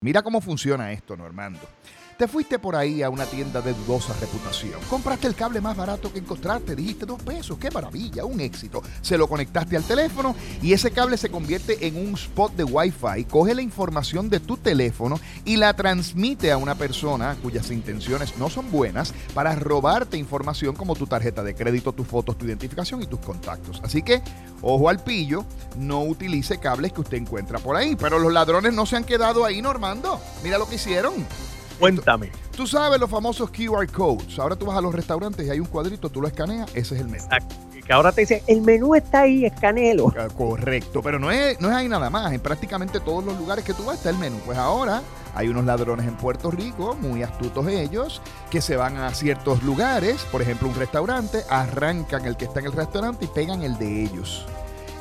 Mira cómo funciona esto, Normando. Te fuiste por ahí a una tienda de dudosa reputación. Compraste el cable más barato que encontraste. Dijiste dos pesos. ¡Qué maravilla! Un éxito. Se lo conectaste al teléfono y ese cable se convierte en un spot de Wi-Fi. Coge la información de tu teléfono y la transmite a una persona cuyas intenciones no son buenas para robarte información como tu tarjeta de crédito, tus fotos, tu identificación y tus contactos. Así que, ojo al pillo, no utilice cables que usted encuentra por ahí. Pero los ladrones no se han quedado ahí, Normando. Mira lo que hicieron. Cuéntame. Tú sabes los famosos QR codes. Ahora tú vas a los restaurantes y hay un cuadrito, tú lo escaneas, ese es el menú. Exacto. Y que ahora te dice, el menú está ahí, escanelo. Ah, Correcto, pero no es, no es ahí nada más. En prácticamente todos los lugares que tú vas está el menú. Pues ahora hay unos ladrones en Puerto Rico, muy astutos ellos, que se van a ciertos lugares, por ejemplo un restaurante, arrancan el que está en el restaurante y pegan el de ellos.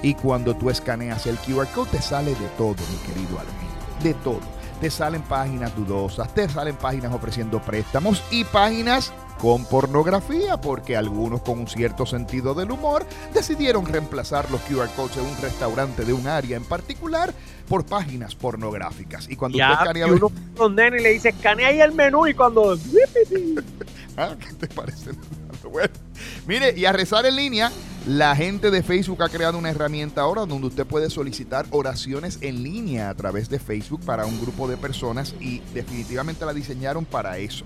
Y cuando tú escaneas el QR code te sale de todo, mi querido amigo. De todo te salen páginas dudosas, te salen páginas ofreciendo préstamos y páginas con pornografía, porque algunos con un cierto sentido del humor decidieron reemplazar los QR codes en un restaurante de un área en particular por páginas pornográficas. Y cuando Ya, usted y escanea... uno y le dice, escanea ahí el menú y cuando... Ah, ¿Qué te parece? Bueno, mire, y a rezar en línea, la gente de Facebook ha creado una herramienta ahora donde usted puede solicitar oraciones en línea a través de Facebook para un grupo de personas y definitivamente la diseñaron para eso.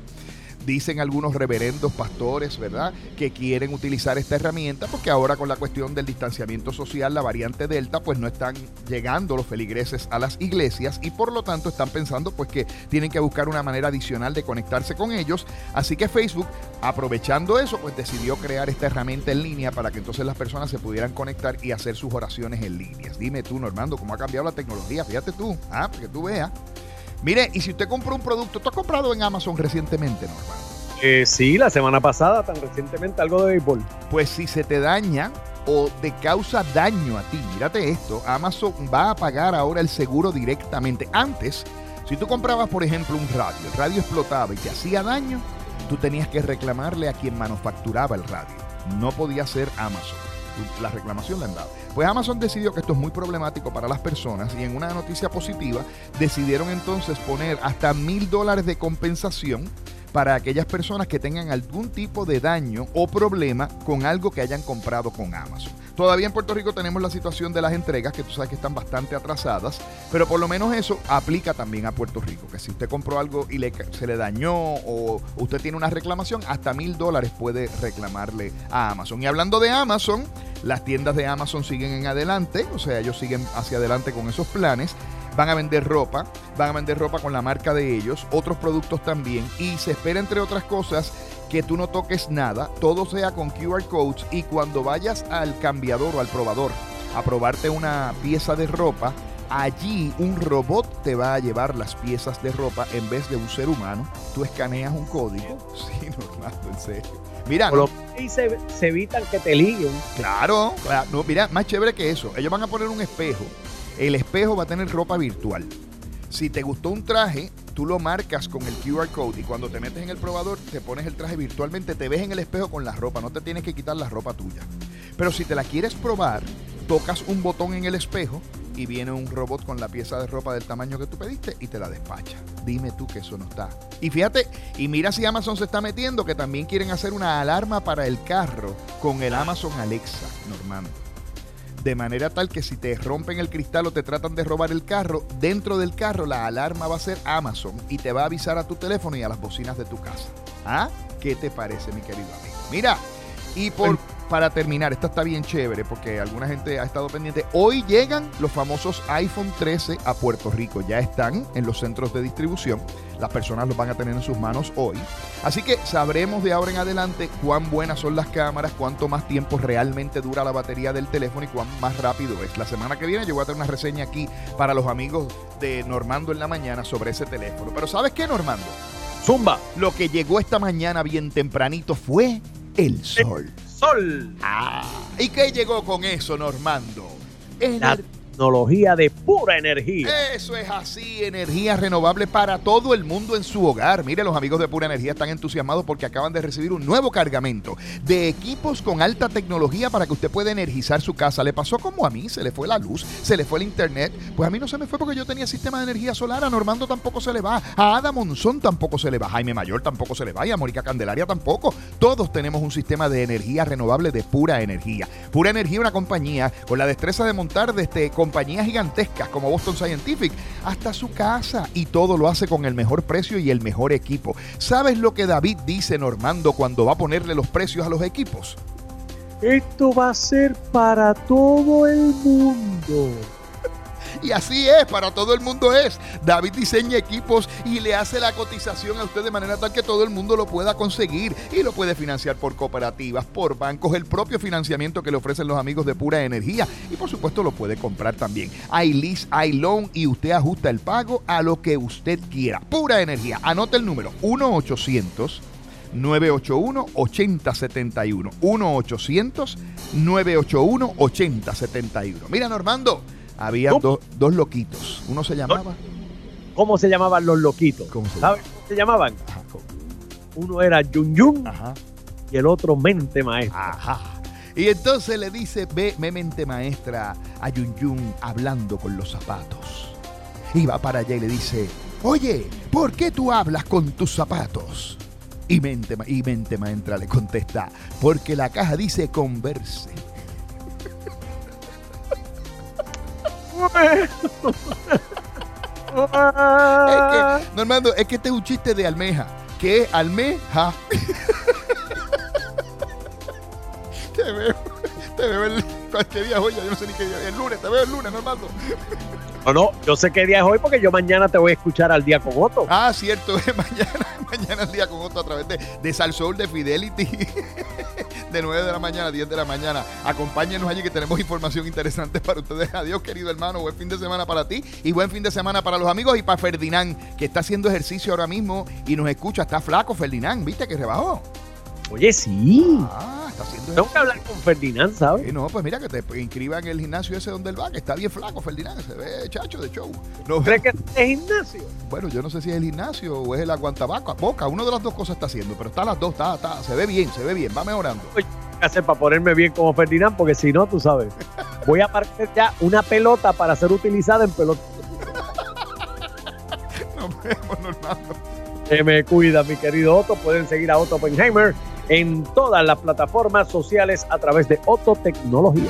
Dicen algunos reverendos pastores, ¿verdad?, que quieren utilizar esta herramienta porque ahora con la cuestión del distanciamiento social, la variante Delta, pues no están llegando los feligreses a las iglesias y por lo tanto están pensando pues que tienen que buscar una manera adicional de conectarse con ellos. Así que Facebook, aprovechando eso, pues decidió crear esta herramienta en línea para que entonces las personas se pudieran conectar y hacer sus oraciones en línea. Dime tú, Normando, cómo ha cambiado la tecnología. Fíjate tú, ah, que tú veas. Mire, y si usted compró un producto, tú has comprado en Amazon recientemente, Normando. Eh, sí, la semana pasada, tan recientemente, algo de béisbol. Pues si se te daña o te causa daño a ti, mírate esto, Amazon va a pagar ahora el seguro directamente. Antes, si tú comprabas, por ejemplo, un radio, el radio explotaba y te hacía daño, tú tenías que reclamarle a quien manufacturaba el radio. No podía ser Amazon. La reclamación la han dado. Pues Amazon decidió que esto es muy problemático para las personas y en una noticia positiva decidieron entonces poner hasta mil dólares de compensación para aquellas personas que tengan algún tipo de daño o problema con algo que hayan comprado con Amazon. Todavía en Puerto Rico tenemos la situación de las entregas, que tú sabes que están bastante atrasadas, pero por lo menos eso aplica también a Puerto Rico, que si usted compró algo y le, se le dañó o usted tiene una reclamación, hasta mil dólares puede reclamarle a Amazon. Y hablando de Amazon, las tiendas de Amazon siguen en adelante, o sea, ellos siguen hacia adelante con esos planes. Van a vender ropa, van a vender ropa con la marca de ellos, otros productos también, y se espera, entre otras cosas, que tú no toques nada, todo sea con QR codes y cuando vayas al cambiador o al probador a probarte una pieza de ropa, allí un robot te va a llevar las piezas de ropa en vez de un ser humano. Tú escaneas un código. Sí, Normando, en serio. Mira, lo y se, se evitan que te liguen. Claro, claro. No, mira, más chévere que eso. Ellos van a poner un espejo. El espejo va a tener ropa virtual. Si te gustó un traje, tú lo marcas con el QR code y cuando te metes en el probador te pones el traje virtualmente, te ves en el espejo con la ropa, no te tienes que quitar la ropa tuya. Pero si te la quieres probar, tocas un botón en el espejo y viene un robot con la pieza de ropa del tamaño que tú pediste y te la despacha. Dime tú que eso no está. Y fíjate, y mira si Amazon se está metiendo que también quieren hacer una alarma para el carro con el Amazon Alexa, Normando. De manera tal que si te rompen el cristal o te tratan de robar el carro, dentro del carro la alarma va a ser Amazon y te va a avisar a tu teléfono y a las bocinas de tu casa. ¿Ah? ¿Qué te parece, mi querido amigo? Mira, y por, para terminar, esta está bien chévere porque alguna gente ha estado pendiente. Hoy llegan los famosos iPhone 13 a Puerto Rico. Ya están en los centros de distribución. Las personas los van a tener en sus manos hoy. Así que sabremos de ahora en adelante cuán buenas son las cámaras, cuánto más tiempo realmente dura la batería del teléfono y cuán más rápido es. La semana que viene yo voy a tener una reseña aquí para los amigos de Normando en la mañana sobre ese teléfono. Pero ¿sabes qué, Normando? Zumba. Lo que llegó esta mañana bien tempranito fue el sol. Sol. Ah, ¿y qué llegó con eso, Normando? La Ener- tecnología de pura energía. Eso es así, energía renovable para todo el mundo en su hogar. Mire, los amigos de Pura Energía están entusiasmados porque acaban de recibir un nuevo cargamento de equipos con alta tecnología para que usted pueda energizar su casa. Le pasó como a mí, se le fue la luz, se le fue el internet. Pues a mí no se me fue porque yo tenía sistema de energía solar, a Normando tampoco se le va, a Ada Monzón tampoco se le va, a Jaime Mayor tampoco se le va y a Mónica Candelaria tampoco. Todos tenemos un sistema de energía renovable de pura energía. Pura Energía, una compañía con la destreza de montar desde compañías gigantescas como Boston Scientific hasta su casa y todo lo hace con el mejor precio y el mejor equipo. ¿Sabes lo que David dice Normando cuando va a ponerle los precios a los equipos? Esto va a ser para todo el mundo. Y así es, para todo el mundo es. David diseña equipos y le hace la cotización a usted de manera tal que todo el mundo lo pueda conseguir y lo puede financiar por cooperativas, por bancos, el propio financiamiento que le ofrecen los amigos de Pura Energía y por supuesto lo puede comprar también. Hay lease, hay loan y usted ajusta el pago a lo que usted quiera. Pura Energía. Anota el número 1 800 981-8071. 1-800-981-8071. Mira, Normando, había ¿Cómo? do- dos loquitos. Uno se llamaba. ¿Cómo se llamaban los loquitos? ¿Cómo se ¿Sabes cómo se llamaban? Ajá. Uno era Yun Yun Ajá. y el otro Mente Maestra. Ajá. Y entonces le dice, ve, me mente maestra a Yun Yun hablando con los zapatos. Y va para allá y le dice, oye, ¿por qué tú hablas con tus zapatos? Y mente, y mente maestra le contesta, porque la caja dice converse. Es que, Normando, es que este es un chiste de almeja. que es almeja? te veo, te veo el, cualquier día hoy, yo no sé ni qué día, el lunes, te veo el lunes, Normando. No, no, yo sé qué día es hoy porque yo mañana te voy a escuchar al día con Otto. Ah, cierto, es mañana, mañana el día con otro a través de, de Salsoul de Fidelity. De 9 de la mañana a 10 de la mañana. Acompáñenos allí que tenemos información interesante para ustedes. Adiós, querido hermano. Buen fin de semana para ti y buen fin de semana para los amigos y para Ferdinand, que está haciendo ejercicio ahora mismo y nos escucha. Está flaco, Ferdinand. ¿Viste que rebajó? Oye, sí. Ah, está haciendo Tengo que hablar con Ferdinand, ¿sabes? Sí, no, pues mira que te inscriba en el gimnasio ese donde él va, que está bien flaco, Ferdinand. Se ve chacho de show. No, ¿Crees que es gimnasio? Bueno, yo no sé si es el gimnasio o es el aguantabaco, boca, una de las dos cosas está haciendo, pero está las dos, está, está, se ve bien, se ve bien, va mejorando. ¿Qué hacer para ponerme bien como Ferdinand? Porque si no, tú sabes, voy a aparecer ya una pelota para ser utilizada en pelota. Nos vemos, Normando. Que me cuida, mi querido Otto. Pueden seguir a Otto Oppenheimer en todas las plataformas sociales a través de Otto Tecnología.